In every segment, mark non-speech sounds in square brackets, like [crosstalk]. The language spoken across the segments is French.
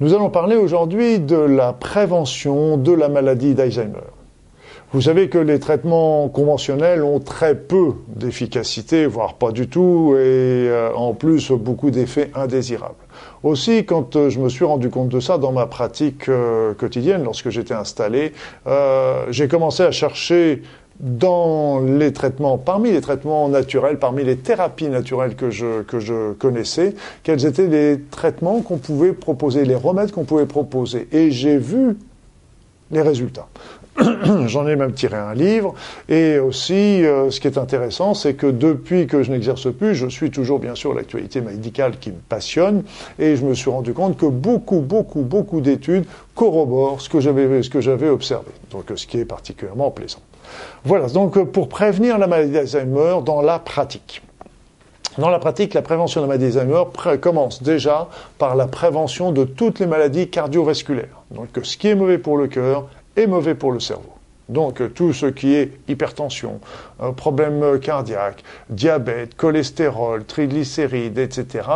Nous allons parler aujourd'hui de la prévention de la maladie d'Alzheimer. Vous savez que les traitements conventionnels ont très peu d'efficacité, voire pas du tout, et euh, en plus beaucoup d'effets indésirables. Aussi, quand euh, je me suis rendu compte de ça dans ma pratique euh, quotidienne, lorsque j'étais installé, j'ai commencé à chercher dans les traitements, parmi les traitements naturels, parmi les thérapies naturelles que je, que je connaissais, quels étaient les traitements qu'on pouvait proposer, les remèdes qu'on pouvait proposer. Et j'ai vu les résultats. [coughs] J'en ai même tiré un livre. Et aussi, euh, ce qui est intéressant, c'est que depuis que je n'exerce plus, je suis toujours bien sûr l'actualité médicale qui me passionne. Et je me suis rendu compte que beaucoup, beaucoup, beaucoup d'études corroborent ce que j'avais, observé. Donc, ce qui est particulièrement plaisant. Voilà. Donc, pour prévenir la maladie d'Alzheimer dans la pratique. Dans la pratique, la prévention de la maladie d'Alzheimer commence déjà par la prévention de toutes les maladies cardiovasculaires. Donc, ce qui est mauvais pour le cœur est mauvais pour le cerveau. Donc tout ce qui est hypertension, euh, problème cardiaque, diabète, cholestérol, triglycérides, etc.,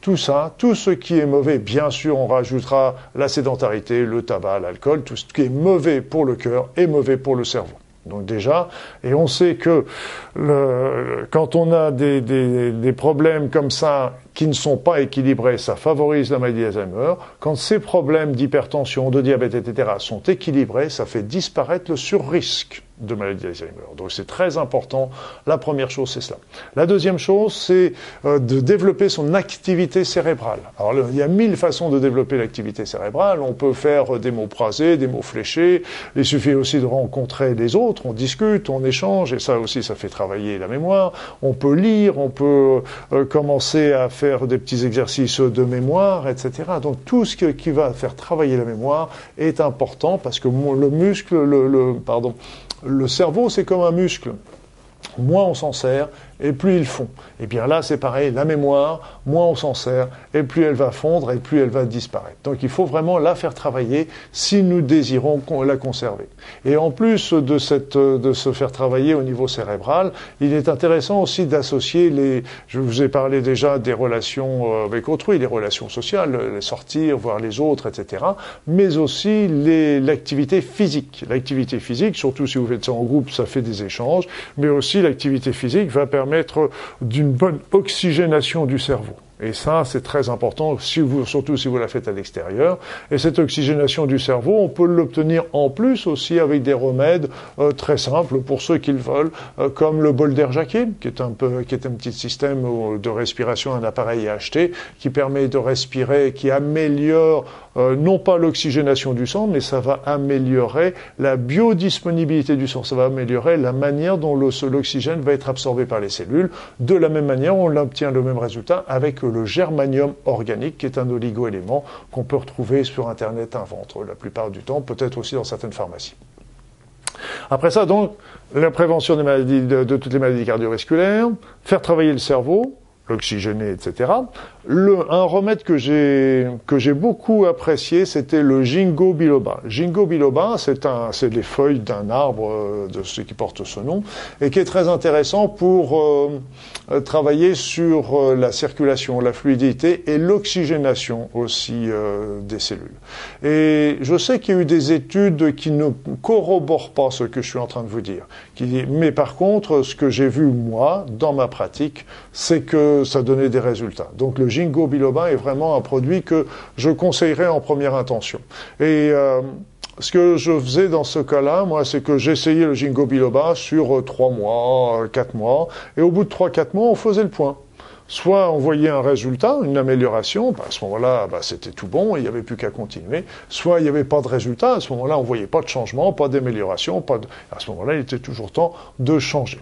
tout ça, tout ce qui est mauvais, bien sûr, on rajoutera la sédentarité, le tabac, l'alcool, tout ce qui est mauvais pour le cœur est mauvais pour le cerveau. Donc déjà, et on sait que le, quand on a des, des, des, problèmes comme ça qui ne sont pas équilibrés, ça favorise la maladie d'Alzheimer. Quand ces problèmes d'hypertension, de diabète, etc. sont équilibrés, ça fait disparaître le surrisque de maladie d'Alzheimer. Donc c'est très important. La première chose, c'est cela. La deuxième chose, c'est euh, de développer son activité cérébrale. Alors il y a mille façons de développer l'activité cérébrale. On peut faire euh, des mots phrasés, des mots fléchés. Il suffit aussi de rencontrer les autres. On discute, on échange, et ça aussi, ça fait travailler la mémoire. On peut lire, on peut euh, commencer à faire des petits exercices de mémoire, etc. Donc tout ce qui va faire travailler la mémoire est important parce que le muscle, le, pardon, le cerveau, c'est comme un muscle. Moins on s'en sert, et plus ils font. Et bien là, c'est pareil, la mémoire, moins on s'en sert, et plus elle va fondre, et plus elle va disparaître. Donc il faut vraiment la faire travailler si nous désirons la conserver. Et en plus de, cette, de se faire travailler au niveau cérébral, il est intéressant aussi d'associer les... Je vous ai parlé déjà des relations euh, avec autrui, les relations sociales, les sortir, voir les autres, etc. Mais aussi l'activité physique. L'activité physique, surtout si vous faites ça en groupe, ça fait des échanges, mais aussi l'activité physique va permettre d'une bonne oxygénation du cerveau. Et ça, c'est très important, si vous, surtout si vous la faites à l'extérieur. Et cette oxygénation du cerveau, on peut l'obtenir en plus aussi avec des remèdes euh, très simples pour ceux qui le veulent, euh, comme le bol d'air qui est un peu, qui est un petit système de respiration, un appareil à acheter, qui permet de respirer, qui améliore euh, non pas l'oxygénation du sang, mais ça va améliorer la biodisponibilité du sang. Ça va améliorer la manière dont l'oxygène va être absorbé par les cellules. De la même manière, on obtient le même résultat avec le germanium organique, qui est un oligo-élément qu'on peut retrouver sur Internet un ventre la plupart du temps, peut-être aussi dans certaines pharmacies. Après ça, donc, la prévention de toutes les maladies cardiovasculaires, faire travailler le cerveau, l'oxygéner, etc. Le, un remède que j'ai que j'ai beaucoup apprécié, c'était le Jingo biloba. Jingo biloba, c'est un c'est les feuilles d'un arbre euh, de ce qui porte ce nom et qui est très intéressant pour euh, euh, travailler sur la circulation, la fluidité et l'oxygénation aussi des cellules. Et je sais qu'il y a eu des études qui ne corroborent pas ce que je suis en train de vous dire. Mais par contre, ce que j'ai vu moi dans ma pratique, c'est que ça donnait des résultats. Donc le Jingo biloba est vraiment un produit que je conseillerais en première intention. Et euh, ce que je faisais dans ce cas-là, moi, c'est que j'essayais le Jingo biloba sur euh, trois mois, euh, quatre mois, et au bout de trois, quatre mois, on faisait le point. Soit on voyait un résultat, une amélioration, bah, à ce moment-là, bah, c'était tout bon, il n'y avait plus qu'à continuer. Soit il n'y avait pas de résultat, à ce moment-là, on voyait pas de changement, pas d'amélioration, pas à ce moment-là, il était toujours temps de changer.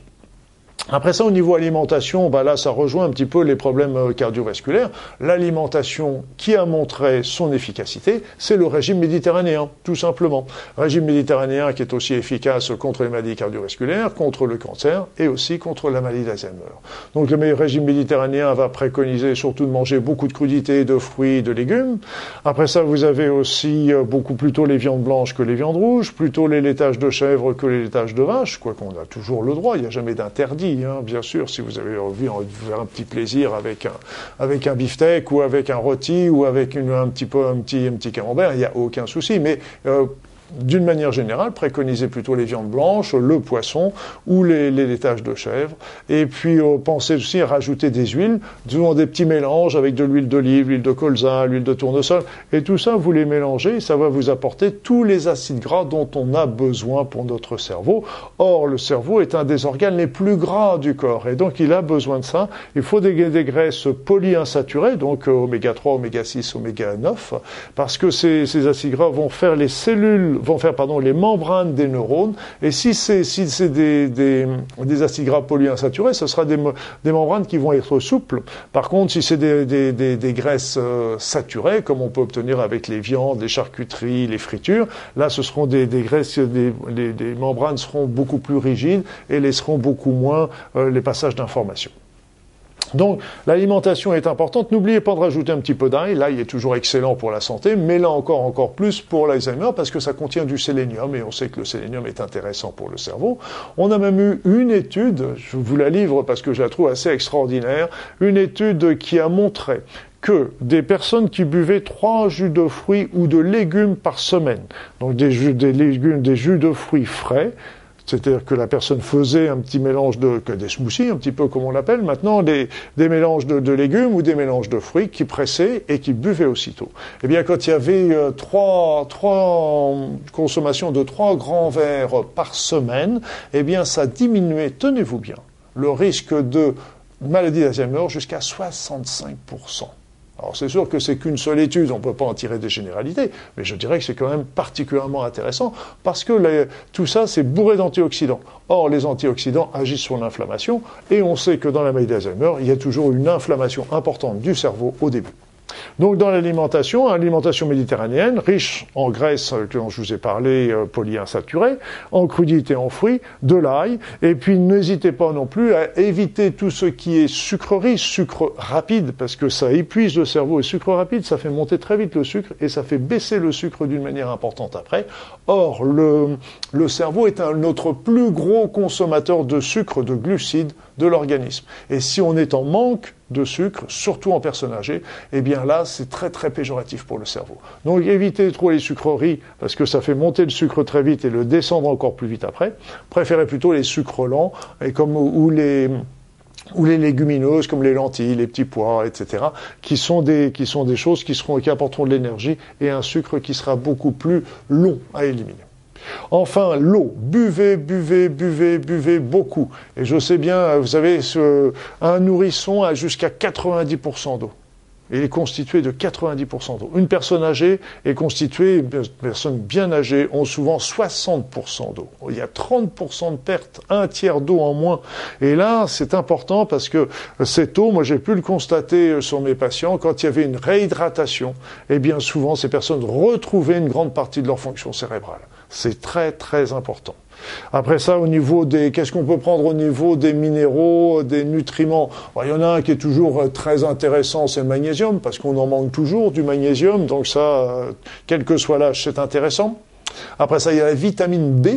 Après ça, au niveau alimentation, bah là, ça rejoint un petit peu les problèmes euh, cardiovasculaires. L'alimentation qui a montré son efficacité, c'est le régime méditerranéen, tout simplement. Régime méditerranéen qui est aussi efficace contre les maladies cardiovasculaires, contre le cancer et aussi contre la maladie d'Alzheimer. Donc le régime méditerranéen va préconiser surtout de manger beaucoup de crudités, de fruits, de légumes. Après ça, vous avez aussi euh, beaucoup plutôt les viandes blanches que les viandes rouges, plutôt les laitages de chèvre que les laitages de vache, quoi qu'on a toujours le droit, il n'y a jamais d'interdit hein, bien sûr, si vous avez envie de faire un petit plaisir avec un, avec un beefsteak ou avec un rôti ou avec une, un petit peu un petit, un petit camembert, il n'y a aucun souci. Mais euh, d'une manière générale, préconisez plutôt les viandes blanches, le poisson ou les, laitages de chèvre. Et puis euh, pensez aussi à rajouter des huiles, souvent des petits mélanges avec de l'huile d'olive, l'huile de colza, l'huile de tournesol. Et tout ça, vous les mélangez, ça va vous apporter tous les acides gras dont on a besoin pour notre cerveau. Or, le cerveau est un des organes les plus gras du corps. Et donc, il a besoin de ça. Il faut des, graisses polyinsaturées, donc euh, oméga 3, oméga 6, oméga 9, parce que ces acides gras vont faire les cellules vont faire pardon, les membranes des neurones. Et si c'est si c'est des, des, des, acides gras polyinsaturés, ce sera des, des, membranes qui vont être souples. Par contre, si c'est des, des, graisses euh, saturées, comme on peut obtenir avec les viandes, les charcuteries, les fritures, là, ce seront des, graisses, des, membranes seront beaucoup plus rigides et laisseront beaucoup moins euh, les passages d'informations. Donc l'alimentation est importante. N'oubliez pas de rajouter un petit peu d'ail. L'ail est toujours excellent pour la santé, mais là encore, encore plus pour l'Alzheimer parce que ça contient du sélénium et on sait que le sélénium est intéressant pour le cerveau. On a même eu une étude, je vous la livre parce que je la trouve assez extraordinaire, une étude qui a montré que des personnes qui buvaient trois jus de fruits ou de légumes par semaine, donc des jus, des légumes, des jus de fruits frais, c'est-à-dire que la personne faisait un petit mélange de des smoothies, un petit peu comme on l'appelle maintenant, des, des mélanges de, légumes ou des mélanges de fruits qui pressaient et qui buvaient aussitôt. Eh bien, quand il y avait euh, trois, trois consommations de trois grands verres par semaine, eh bien, ça diminuait, tenez-vous bien, le risque de maladie d'Alzheimer jusqu'à 65 alors c'est sûr que c'est qu'une seule étude, on ne peut pas en tirer des généralités, mais je dirais que c'est quand même particulièrement intéressant parce que tout ça c'est bourré d'antioxydants. Or les antioxydants agissent sur l'inflammation et on sait que dans la maladie d'Alzheimer, il y a toujours une inflammation importante du cerveau au début. Donc dans l'alimentation, alimentation méditerranéenne, riche en graisses dont je vous ai parlé, euh, polyinsaturées, en crudités, en fruits, de l'ail, et puis n'hésitez pas non plus à éviter tout ce qui est sucrerie, sucre rapide, parce que ça épuise le cerveau, et sucre rapide, ça fait monter très vite le sucre, et ça fait baisser le sucre d'une manière importante après. Or, le, le cerveau est un, notre plus gros consommateur de sucre, de glucides, de l'organisme. Et si on est en manque de sucre, surtout en personnes âgées, eh bien là, c'est très très péjoratif pour le cerveau. Donc évitez trop les sucreries parce que ça fait monter le sucre très vite et le descendre encore plus vite après. Préférez plutôt les sucres lents et comme ou les ou les légumineuses comme les lentilles, les petits pois, etc., qui sont des, qui sont des choses qui, seront, qui apporteront de l'énergie et un sucre qui sera beaucoup plus long à éliminer. Enfin, l'eau. Buvez, buvez, buvez, buvez beaucoup. Et je sais bien, vous savez, un nourrisson a jusqu'à 90% d'eau. Il est constitué de 90% d'eau. Une personne âgée est constituée, une personnes bien âgées ont souvent 60% d'eau. Il y a 30% de perte, un tiers d'eau en moins. Et là, c'est important parce que cette eau, moi j'ai pu le constater sur mes patients, quand il y avait une réhydratation, eh bien souvent ces personnes retrouvaient une grande partie de leur fonction cérébrale. C'est très très important. Après ça, au niveau des, qu'est-ce qu'on peut prendre au niveau des minéraux, des nutriments? Il y en a un qui est toujours euh, très intéressant, c'est le magnésium, parce qu'on en manque toujours du magnésium, donc ça, euh, quel que soit l'âge, c'est intéressant. Après ça, il y a la vitamine B,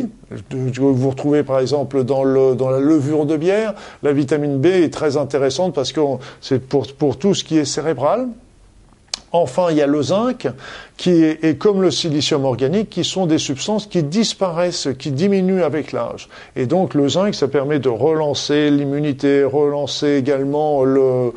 que vous retrouvez par exemple dans, le, dans la levure de bière. La vitamine B est très intéressante parce que c'est pour, pour tout ce qui est cérébral, Enfin, il y a le zinc, qui est, comme le silicium organique, qui sont des substances qui disparaissent, qui diminuent avec l'âge. Et donc, le zinc, ça permet de relancer l'immunité, relancer également le,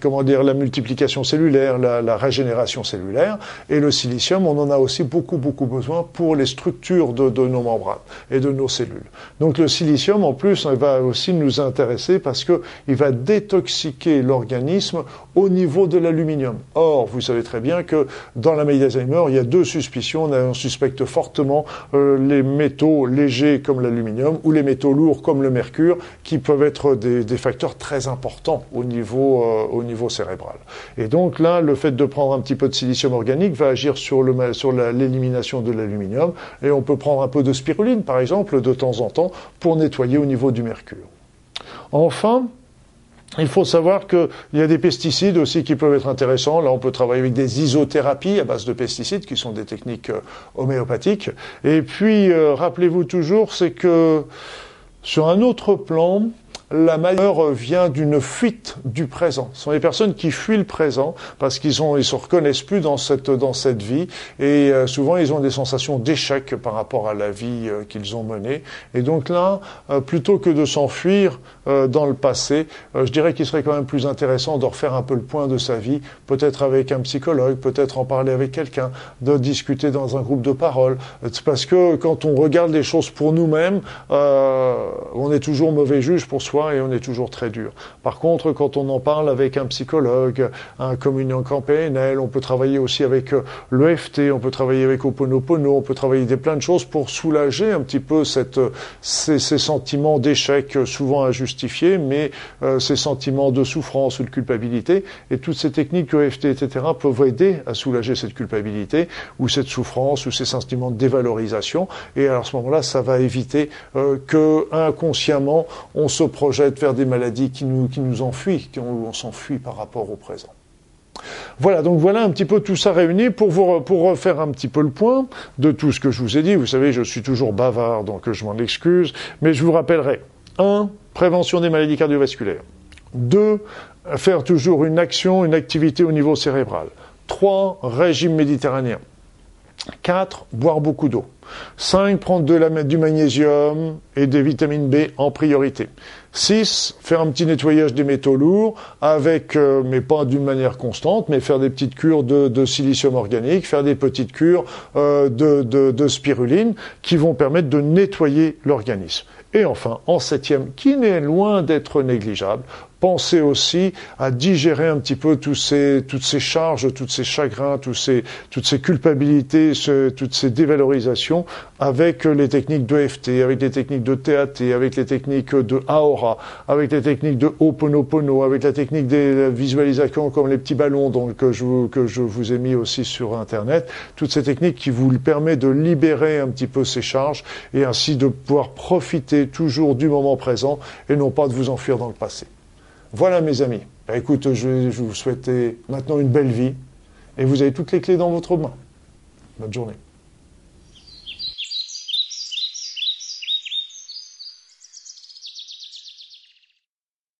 comment dire, la multiplication cellulaire, la, régénération cellulaire. Et le silicium, on en a aussi beaucoup, beaucoup besoin pour les structures de, de nos membranes et de nos cellules. Donc le silicium, en plus, va aussi nous intéresser parce qu'il va détoxiquer l'organisme au niveau de l'aluminium. Or, vous savez très bien que dans la maladie d'Alzheimer, il y a deux suspicions. On, suspecte fortement euh, les métaux légers comme l'aluminium ou les métaux lourds comme le mercure, qui peuvent être des, des facteurs très importants au niveau, euh, au niveau cérébral. Et donc là, le fait de prendre un petit peu de silicium organique va agir sur l'élimination de l'aluminium. Et on peut prendre un peu de spiruline, par exemple, de temps en temps, pour nettoyer au niveau du mercure. Enfin, il faut savoir qu'il y a des pesticides aussi qui peuvent être intéressants. Là, on peut travailler avec des isothérapies à base de pesticides, qui sont des techniques euh, homéopathiques. Et puis, euh, rappelez-vous toujours, c'est que Sur un autre plan, la malheur vient d'une fuite du présent. Ce sont les personnes qui fuient le présent parce qu'ils ont, ils se reconnaissent plus dans cette, dans cette vie et euh, souvent ils ont des sensations d'échec par rapport à la vie euh, qu'ils ont menée. Et donc là, euh, plutôt que de s'enfuir dans le passé, je dirais qu'il serait quand même plus intéressant de refaire un peu le point de sa vie, peut-être avec un psychologue, peut-être en parler avec quelqu'un, de discuter dans un groupe de parole. Parce que quand on regarde les choses pour nous-mêmes, on est toujours mauvais juge pour soi et on est toujours très dur. Par contre, quand on en parle avec un psychologue, un communicant PNL, on peut travailler aussi avec euh, l'EFT, on peut travailler avec Oponopono, on peut travailler des plein de choses pour soulager un petit peu cette, euh, ces, ces sentiments d'échec euh, souvent injustifiés, mais ces sentiments de souffrance ou de culpabilité. Et toutes ces techniques EFT, etc., peuvent aider à soulager cette culpabilité ou cette souffrance ou ces sentiments de dévalorisation. Et à ce moment-là, ça va éviter que inconsciemment on se projette projette vers des maladies qui nous, qui enfuient, qui on, s'enfuit par rapport au présent. Voilà, donc voilà un petit peu tout ça réuni pour pour refaire un petit peu le point de tout ce que je vous ai dit. Vous savez, je suis toujours bavard, donc je m'en excuse, mais je vous rappellerai 1. Prévention des maladies cardiovasculaires. 2. Faire toujours une action, une activité au niveau cérébral. 3. Régime méditerranéen. 4. Boire beaucoup d'eau. 5. Prendre de la, du magnésium et des vitamines B en priorité. 6. Faire un petit nettoyage des métaux lourds avec, euh, mais pas d'une manière constante, mais faire des petites cures de, silicium organique, faire des petites cures euh, de, de spiruline qui vont permettre de nettoyer l'organisme. Et enfin, en septième, qui n'est loin d'être négligeable, pensez aussi à digérer un petit peu tous ces, toutes ces charges, tous ces chagrins, tous ces, toutes ces culpabilités, toutes ces dévalorisations avec les techniques d'EFT, avec les techniques de TAT, avec les techniques de Aora, avec les techniques de Ho'oponopono, avec la technique des visualisations comme les petits ballons donc, que, je, que je vous ai mis aussi sur Internet. Toutes ces techniques qui vous permettent de libérer un petit peu ces charges et ainsi de pouvoir profiter toujours du moment présent et non pas de vous enfuir dans le passé. Voilà mes amis. Bah, écoute, je vais vous souhaiter maintenant une belle vie et vous avez toutes les clés dans votre main. Bonne journée.